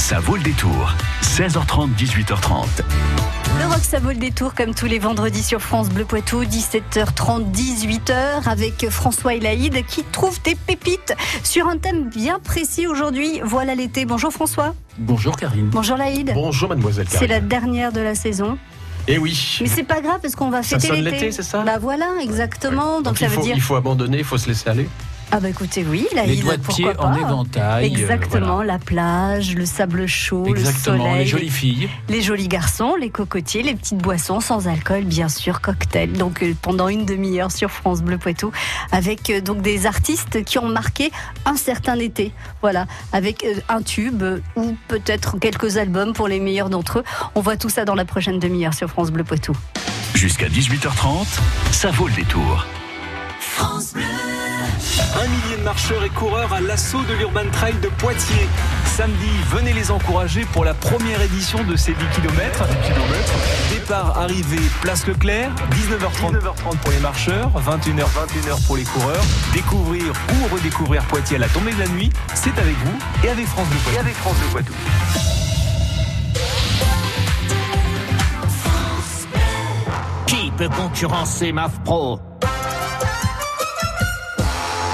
Ça vaut le détour. 16h30, 18h30. Le rock, ça vaut le détour comme tous les vendredis sur France Bleu Poitou, 17h30, 18h, avec François Elaïde qui trouve des pépites sur un thème bien précis aujourd'hui. Voilà l'été. Bonjour François. Bonjour Karine. Bonjour Laïd. Bonjour mademoiselle C'est Karine. la dernière de la saison. Eh oui. Mais c'est pas grave parce qu'on va fêter l'été. l'été, c'est ça? Bah voilà, exactement. Donc, Donc ça il, veut dire. il faut abandonner, il faut se laisser aller. Ah bah écoutez, oui, Laïd, Les doigts de pied pourquoi en pas. éventail. euh, Exactement, voilà. la plage, le sable chaud, Exactement, le soleil, les jolies filles. les jolis garçons, les cocotiers, les petites boissons sans alcool, bien sûr, cocktail. Donc euh, pendant une demi-heure sur France Bleu Poitou, avec euh, donc des artistes qui ont marqué un certain été. Voilà, avec euh, un tube ou peut-être quelques albums pour les meilleurs d'entre eux. On voit tout ça dans la prochaine demi-heure sur France Bleu Poitou. Jusqu'à 18h30, ça vaut le détour. Un millier de marcheurs et coureurs à l'assaut de l'Urban Trail de Poitiers. Samedi, venez les encourager pour la première édition de ces 10 km. Départ, arrivée, place Leclerc, 19h30, 19h30 pour les marcheurs, 21h, 21h pour les coureurs. Découvrir ou redécouvrir Poitiers à la tombée de la nuit, c'est avec vous et avec France Bleu Poitou. Et avec France Bleu Poitou. Qui peut concurrencer MAF Pro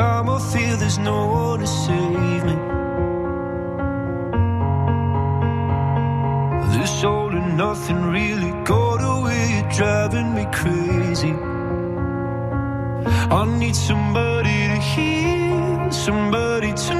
Time. I feel there's no one to save me. This all and nothing really got away, you're driving me crazy. I need somebody to hear, somebody to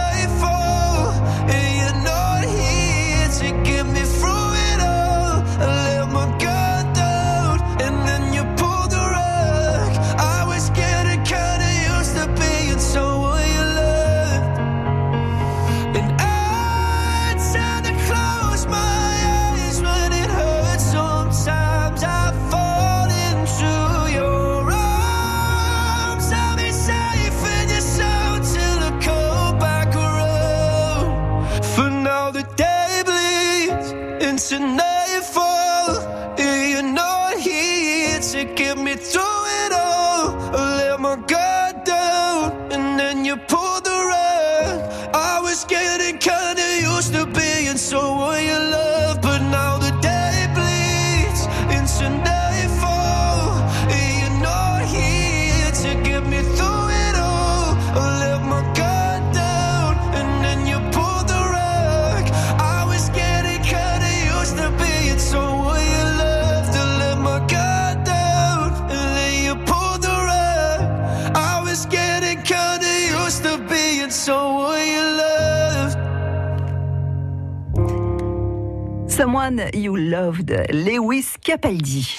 Someone You Loved, Lewis Capaldi.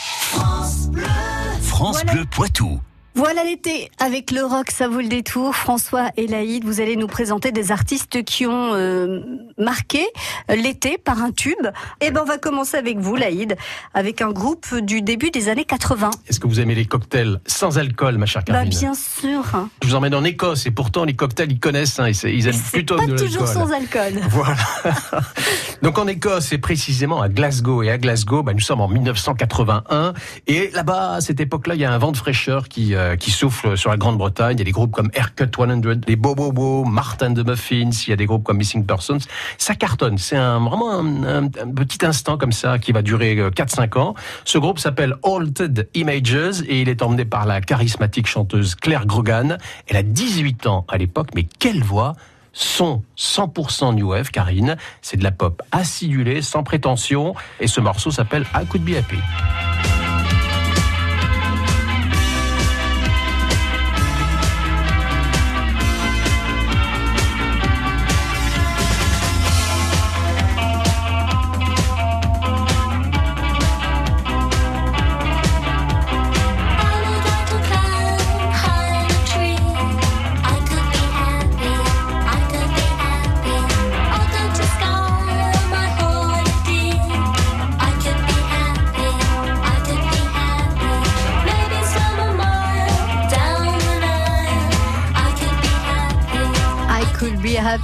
France Voilà. Bleu Poitou. Voilà l'été avec le rock, ça vaut le détour. François et Laïd, vous allez nous présenter des artistes qui ont euh, marqué l'été par un tube. Et ben on va commencer avec vous, Laïd, avec un groupe du début des années 80. Est-ce que vous aimez les cocktails sans alcool, ma chère Bah Karine bien sûr. Je vous emmène en Écosse et pourtant les cocktails ils connaissent, hein, ils, ils aiment plutôt pas de toujours sans alcool. Voilà. Donc en Écosse et précisément à Glasgow. Et à Glasgow, bah, nous sommes en 1981. Et là-bas, à cette époque-là, il y a un vent de fraîcheur qui, euh, qui souffle sur la Grande-Bretagne. Il y a des groupes comme Haircut 100, les Bobobo, Martin de Muffins. Il y a des groupes comme Missing Persons. Ça cartonne. C'est un, vraiment un, petit instant comme ça qui va durer euh, 4-5 ans. Ce groupe s'appelle Altered Images et il est emmené par la charismatique chanteuse Claire Grogan. Elle a 18 ans à l'époque, mais quelle voix son 100% New Wave, Karine. C'est de la pop acidulée, sans prétention. Et ce morceau s'appelle I Could Be Happy.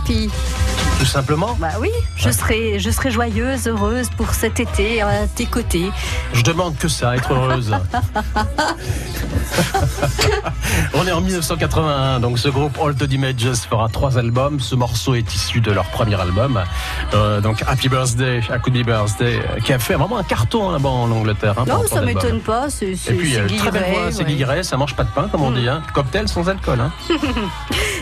Happy. Tout simplement, Bah oui, je serai, je serai joyeuse, heureuse pour cet été à tes côtés. je demande que ça, être heureuse. On est en 1981, donc ce groupe Altered Images fera trois albums. Ce morceau est issu de leur premier album, Euh, donc Happy Birthday, Be Birthday, euh, qui a fait vraiment un carton là-bas en Angleterre. hein, Non, ça m'étonne pas. C'est Et puis, euh, très belle voix, c'est. Guilleret, ça mange pas de pain, comme on dit. Hein. Cocktail sans alcool. Hein.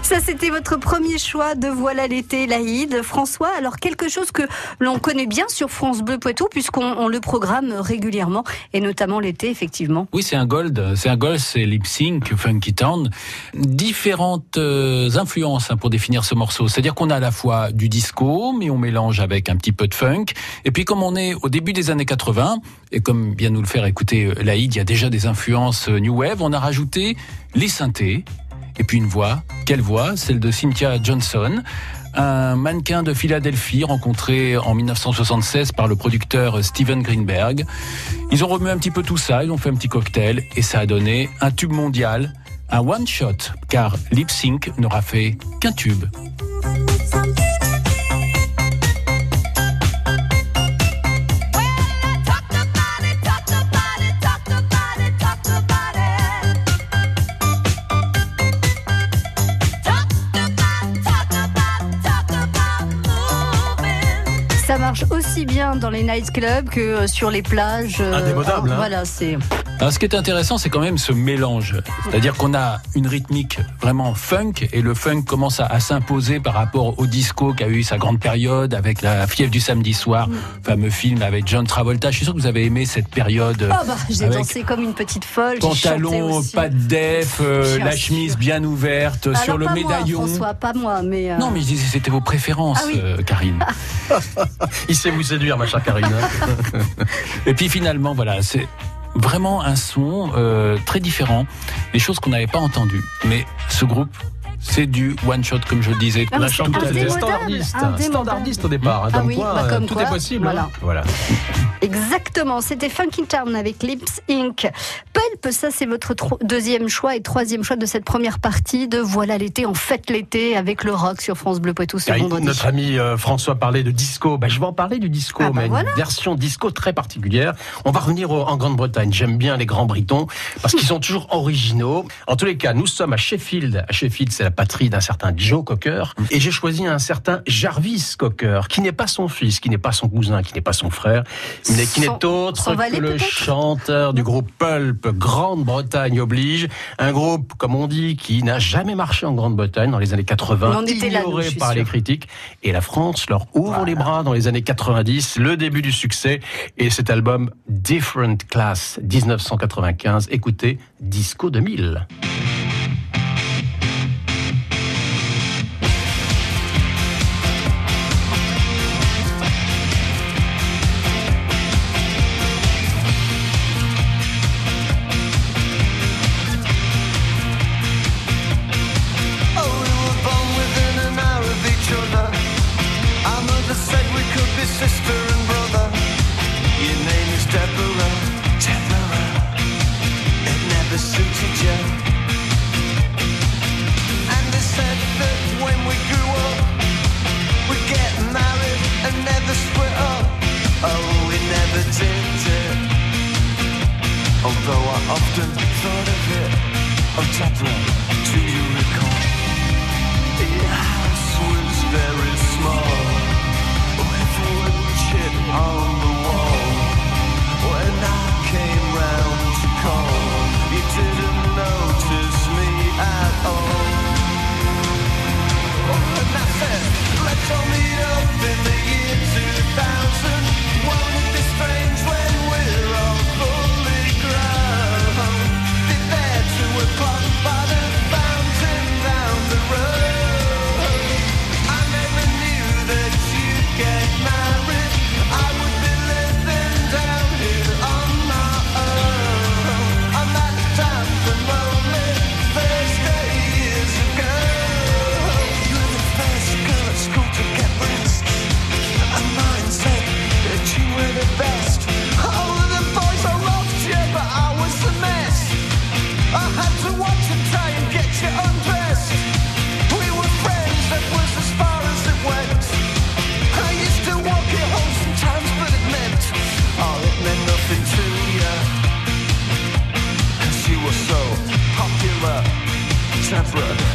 Ça, c'était votre premier choix de Voilà l'été, Laïd. François, alors quelque chose que l'on connaît bien sur France Bleu Poitou, puisqu'on on le programme régulièrement, et notamment l'été, effectivement. Oui, c'est un gold. C'est un gold, c'est lip sync, funky town. Différentes euh, influences hein, pour définir ce morceau. C'est-à-dire qu'on a à la fois du disco, mais on mélange avec un petit peu de funk. Et puis comme on est au début des années 80, et comme vient nous le faire écouter euh, Laïd, il y a déjà des influences euh, new wave. On a rajouté les synthés. Et puis une voix. Quelle voix? Celle de Cynthia Johnson. Un mannequin de Philadelphie rencontré en 1976 par le producteur Steven Greenberg. Ils ont remué un petit peu tout ça, ils ont fait un petit cocktail et ça a donné un tube mondial, un one shot, car Lip Sync n'aura fait qu'un tube. Aussi bien dans les nightclubs que euh, sur les plages. euh, Indémodable, hein. Voilà, c'est. Alors ce qui est intéressant, c'est quand même ce mélange. C'est-à-dire qu'on a une rythmique vraiment funk et le funk commence à, à s'imposer par rapport au disco qui a eu sa grande période avec la fièvre du samedi soir, fameux film avec John Travolta. Je suis sûr que vous avez aimé cette période. Ah bah, j'ai dansé comme une petite folle. Pantalon, pas de def, euh, la sûr. chemise bien ouverte Alors, sur le pas médaillon. Moi, François, pas moi, mais. euh, Non, mais je disais c'était vos préférences, Ah oui. euh, Karine. Il sait vous séduire, ma chère Karine. Et puis finalement, voilà, c'est vraiment un son euh, très différent, des choses qu'on n'avait pas entendues. Mais ce groupe, c'est du one shot, comme je le disais. Ah, mais La est indémodable, standardiste. Standardiste au départ. hein, Ah oui, quoi, bah, comme tout quoi, est possible. voilà. hein. voilà. Exactement, c'était Funky Town avec Lips Inc. Pulp, ça c'est votre deuxième choix et troisième choix de cette première partie de Voilà l'été, en fête l'été avec le rock sur France Bleu Poitou ce Karine, vendredi. notre ami euh, François parlait de disco. Ben, je vais en parler du disco, Ah bah mais voilà. une version disco très particulière. On va revenir au- en Grande-Bretagne. J'aime bien les grands Britons parce qu'ils sont toujours originaux. En tous les cas, nous sommes à Sheffield. À Sheffield, c'est la patrie d'un certain Joe Cocker. Et j'ai choisi un certain Jarvis Cocker, qui n'est pas son fils, qui n'est pas son cousin, qui n'est pas son frère, mais qui n'est autre que le chanteur du groupe Pulp, Grande-Bretagne oblige. Un groupe, comme on dit, qui n'a jamais marché en Grande-Bretagne dans les années 80, Mais on était là, nous, ignoré suis par les critiques. Et la France leur ouvre les bras dans les années 90, le début du succès. Et cet album Different Class 1995, écoutez, Disco 2000.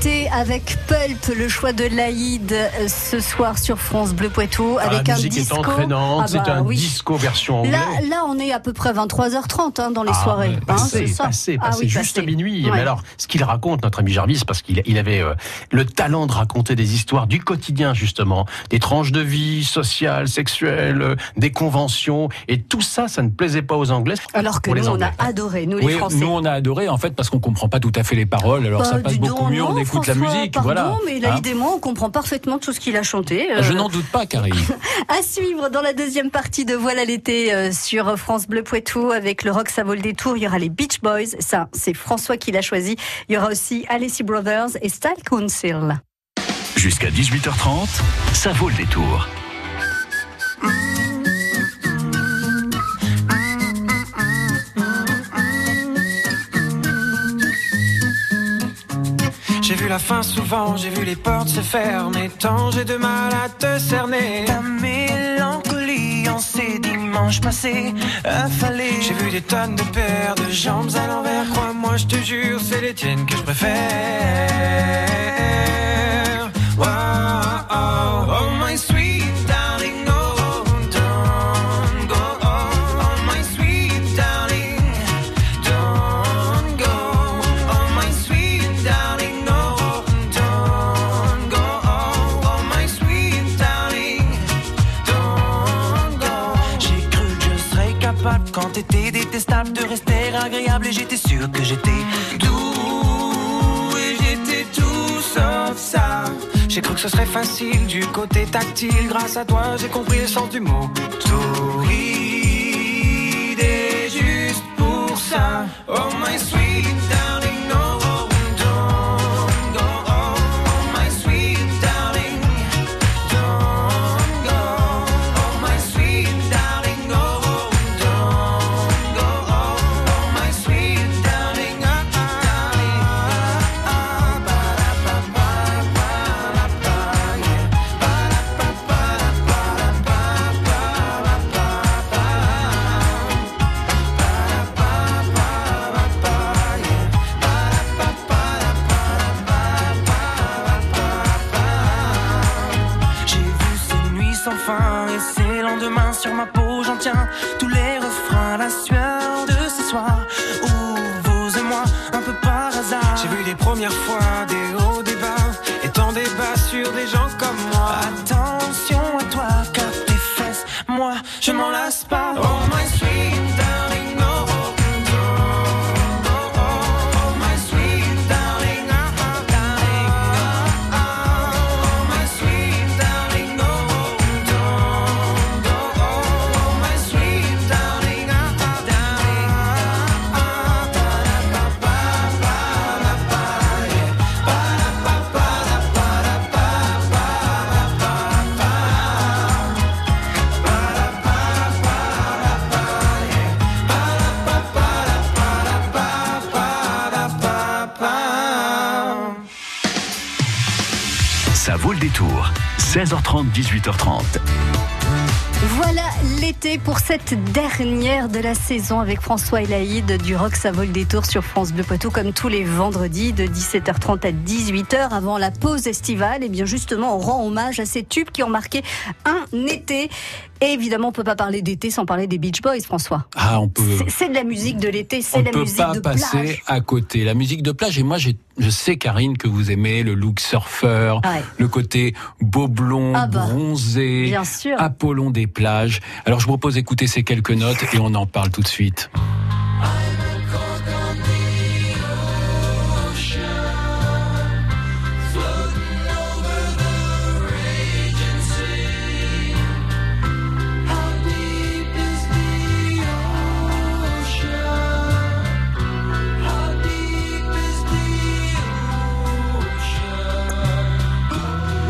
Voilà avec Pulp, le choix de Laïd euh, ce soir sur France Bleu Poitou Ah, avec la un musique disco. est entraînante, Ah c'est bah un oui. disco version anglais. Là, là, on est à peu près 23h30 hein, dans les Ah, soirées. ouais, hein, passé, c'est ça passé, Ah passé, oui, juste passé. minuit. Ouais. Mais alors, ce qu'il raconte, notre ami Jarvis, parce qu'il il avait euh, le talent de raconter des histoires du quotidien, justement, des tranches de vie sociales, sexuelles, euh, des conventions, et tout ça, ça ne plaisait pas aux Anglais. Alors que les nous, on a adoré, nous les Oui, Français. nous on a adoré en fait parce qu'on comprend pas tout à fait les paroles, alors Bah, ça passe beaucoup mieux, on écoute la musique, pardon, voilà. mais Hein Laïd et moi, on comprend parfaitement tout ce qu'il a chanté. euh, Je n'en doute pas, Carrie. À suivre dans la deuxième partie de Voilà l'été euh, sur France Bleu Poitou avec le rock ça vaut le détour. Il y aura les Beach Boys, ça c'est François qui l'a choisi. Il y aura aussi Alessi Brothers et Style Council. Jusqu'à 18h30, ça vaut le détour. Vu la fin souvent, j'ai vu les portes se fermer. Tant j'ai de mal à te cerner. Ta mélancolie en ces dimanches passés, affalés. J'ai vu des tonnes de paires de jambes à l'envers. Crois-moi, je te jure, c'est les tiennes que je préfère. Ce serait facile du côté tactile. Grâce à toi, j'ai compris le sens du mot. Torride 16h30, 18h30. L'été pour cette dernière de la saison avec François Elaïd du Rock Ça vole des tours sur France Bleu Poitou comme tous les vendredis de 17h30 à 18h avant la pause estivale. Et bien justement, on rend hommage à ces tubes qui ont marqué un été. Et évidemment, on peut pas parler d'été sans parler des Beach Boys, François. Ah, on peut. C'est- C'est de la musique de l'été, On c'est ne la peut musique pas de passer plage. à côté. La musique de plage, et moi je sais Karine que vous aimez le look surfeur, Ouais. le côté beau blond, Ah bah, bronzé, Bien sûr. Apollon des plages. Alors je vous propose d'écouter ces quelques notes et on en parle tout de suite.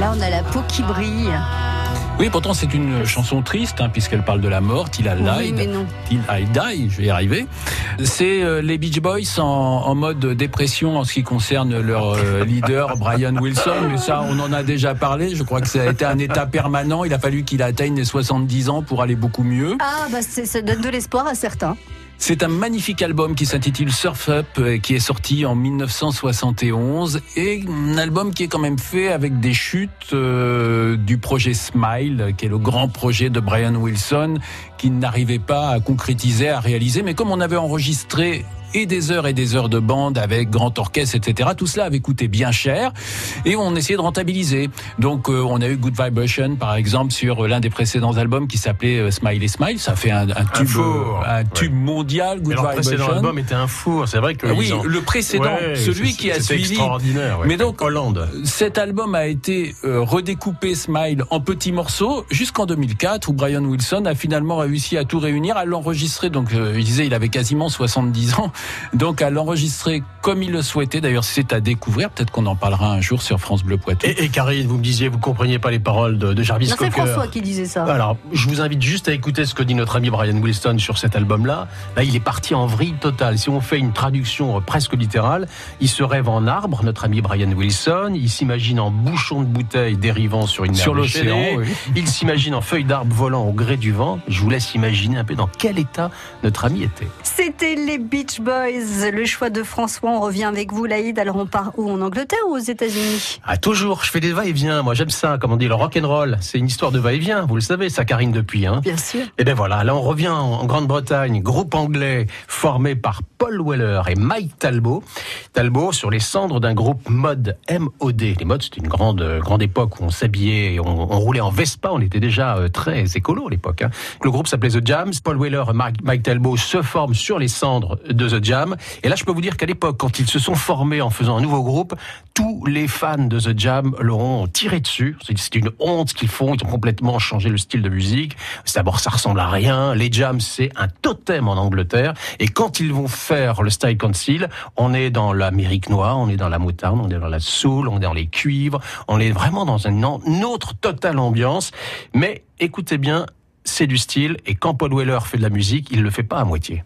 Là, on a la peau qui brille. Oui, pourtant c'est une chanson triste hein, puisqu'elle parle de la mort. Il a Oui. Till I Die, je vais y arriver. C'est euh, les Beach Boys en, en mode dépression en ce qui concerne leur euh, leader Brian Wilson, mais ça on en a déjà parlé, je crois que ça a été un état permanent, il a fallu qu'il atteigne les 70 ans pour aller beaucoup mieux. Ah, bah ça donne de l'espoir à certains. C'est un magnifique album qui s'intitule Surf Up, euh, qui est sorti en 1971, et un album qui est quand même fait avec des chutes euh, du projet Smile, qui est le grand projet de Brian Wilson, qui n'arrivait pas à concrétiser, à réaliser, mais comme on avait enregistré et des heures et des heures de bande avec grand orchestre, etc. Tout cela avait coûté bien cher et on essayait de rentabiliser. Donc euh, on a eu Good Vibration par exemple sur l'un des précédents albums qui s'appelait euh, Smile et Smile. Ça fait un, un tube, euh, un tube mondial. Good Mais leur précédent Vibration. album était un four, c'est vrai que. Ah oui, ont- le précédent, Ouais, celui qui a suivi. extraordinaire. ouais. Mais donc- Hollande. Cet album a été redécoupé Smile en petits morceaux jusqu'en 2004 où Brian Wilson a finalement réussi à tout réunir, à l'enregistrer. Donc euh, je disais il avait quasiment 70 ans, donc à l'enregistrer comme il le souhaitait. D'ailleurs c'est à découvrir. Peut-être qu'on en parlera un jour sur France Bleu Poitou. Et, et Karine, vous me disiez, vous compreniez pas les paroles de, de Jarvis Non, c'est Cocker. François qui disait ça. Alors, je vous invite juste à écouter ce que dit notre ami Brian Wilson sur cet album-là. Là, il est parti en vrille totale. Si on fait une traduction presque littérale, il se rêve en arbre, notre ami Brian Wilson. Il s'imagine en bouchon de bouteille dérivant sur une mer Sur l'océan, oui. Il s'imagine en feuilles d'arbre volant au gré du vent. Je vous laisse imaginer un peu dans quel état notre ami était. C'était les Beach Boys, le choix de François. On revient avec vous, Laïd. Alors, on part où? En Angleterre ou aux États-Unis? Ah, toujours, je fais des va-et-vient. Moi, j'aime ça. Comme on dit, le rock and roll. C'est une histoire de va-et-vient. Vous le savez, ça Karine depuis, hein. Bien sûr. Et bien voilà, là on revient en Grande-Bretagne, groupe anglais formé par Paul Weller et Mike Talbot. Talbot sur les cendres d'un groupe mode MOD. Les modes, c'était une grande, grande époque où on s'habillait on roulait en Vespa. On était déjà euh, très écolo à l'époque. hein. Le groupe s'appelait The Jams. Paul Weller et Mike, Talbot se forment sur les cendres de The Jam. Et là, je peux vous dire qu'à l'époque, quand ils se sont formés en faisant un nouveau groupe, tous les fans de The Jam leur ont tiré dessus. C'est une honte qu'ils font. Ils ont complètement changé le style de musique. D'abord, ça ressemble à rien. Les Jams, c'est un totem en Angleterre. Et quand ils vont faire le Style Council, on est dans l'Amérique noire, on est dans la moutarde, on est dans la soul, on est dans les cuivres. On est vraiment dans une, an- une autre totale ambiance. Mais écoutez bien, c'est du style. Et quand Paul Weller fait de la musique, il le fait pas à moitié.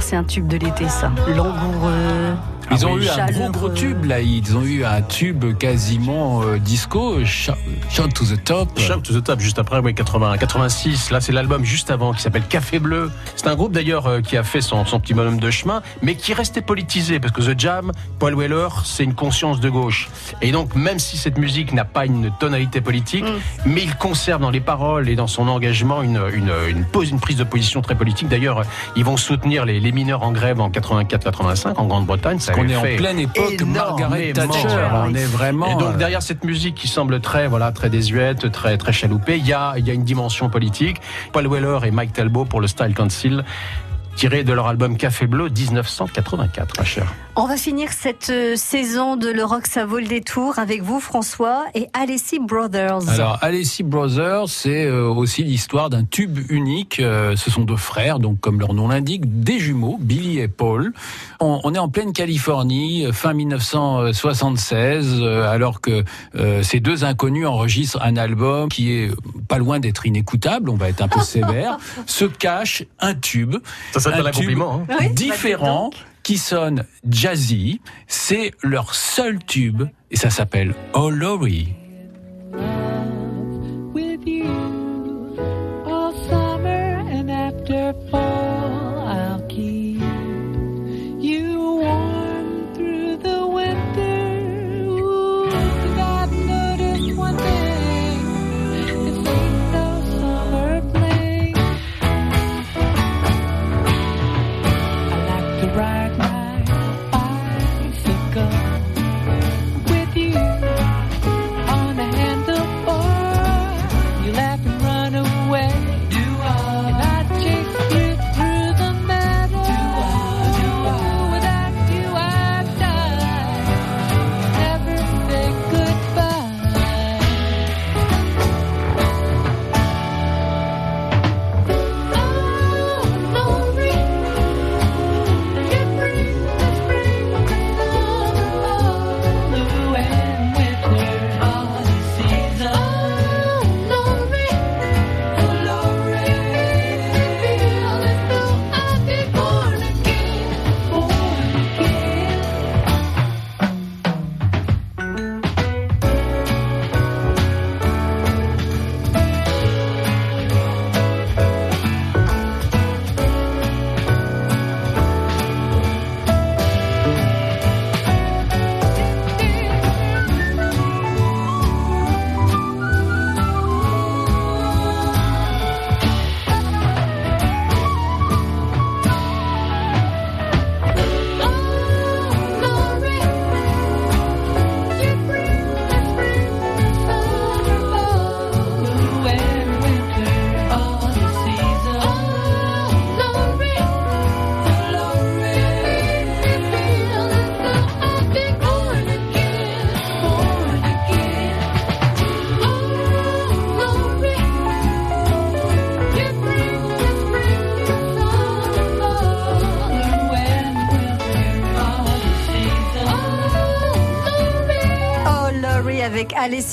C'est un tube de l'été, ça. Langoureux. Ils Ah ont oui, eu un gros gros tube là, ils ont eu un tube quasiment euh, disco, Shout to the Top. Shout to the Top, juste après, oui, 80, 86. Là, c'est l'album juste avant qui s'appelle Café Bleu. C'est un groupe d'ailleurs euh, qui a fait son, son petit bonhomme de chemin, mais qui restait politisé parce que The Jam, Paul Weller, c'est une conscience de gauche. Et donc, même si cette musique n'a pas une tonalité politique, mais il conserve dans les paroles et dans son engagement une, une, une, pose, une prise de position très politique. D'ailleurs, ils vont soutenir les, les mineurs en grève en 84-85 en Grande-Bretagne. Ça On avait est en pleine époque Margaret. Thatcher. On est vraiment. Et donc euh, derrière cette musique qui semble très voilà très désuète, très très chaloupée, il y a il y a une dimension politique. Paul Weller et Mike Talbot pour le Style Council tiré de leur album Café Bleu 1984, ma chère. On va finir cette euh, saison de Le Rock, ça vaut le détour avec vous, François, et Alessi Brothers. Alors, Alessi Brothers, c'est euh, aussi l'histoire d'un tube unique. Euh, ce sont deux frères, donc comme leur nom l'indique, des jumeaux, Billy et Paul. On, on est en pleine Californie, fin 1976, euh, alors que ces deux inconnus enregistrent un album qui est pas loin d'être inécoutable, on va être un peu sévère, se cache un tube. Ça s'appelle un tube compliment. hein. Oui, bah, différent qui sonne jazzy. C'est leur seul tube et ça s'appelle Oh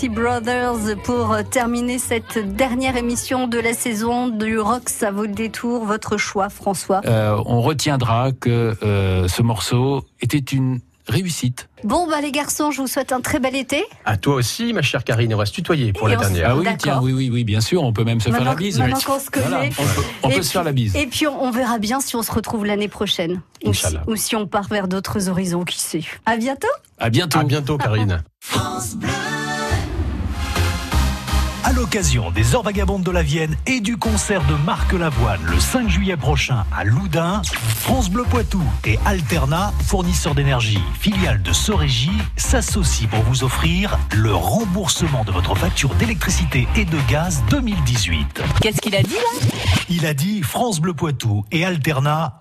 Brothers pour terminer cette dernière émission de la saison du Rock, ça vaut le détour. Votre choix, François. Euh, on retiendra que euh, ce morceau était une réussite. Bon, bah les garçons, je vous souhaite un très bel été. À toi aussi, ma chère Karine, on va se tutoyer pour Et la dernière. Ah oui, tiens, oui, oui, oui, bien sûr, on peut même se faire la bise. maintenant qu'on se connaît. Voilà, on peut, on se faire la bise. Et puis on, on verra bien si on se retrouve l'année prochaine. Ou si, Inch'Allah. ou si on part vers d'autres horizons, qui sait. À bientôt. À bientôt. À bientôt, Karine. À l'occasion des Heures Vagabondes de la Vienne et du concert de Marc Lavoine le 5 juillet prochain à Loudun, France Bleu Poitou et Alterna, fournisseurs d'énergie, filiale de Sorégie, s'associent pour vous offrir le remboursement de votre facture d'électricité et de gaz 2018. Qu'est-ce qu'il a dit là? Il a dit France Bleu Poitou et Alterna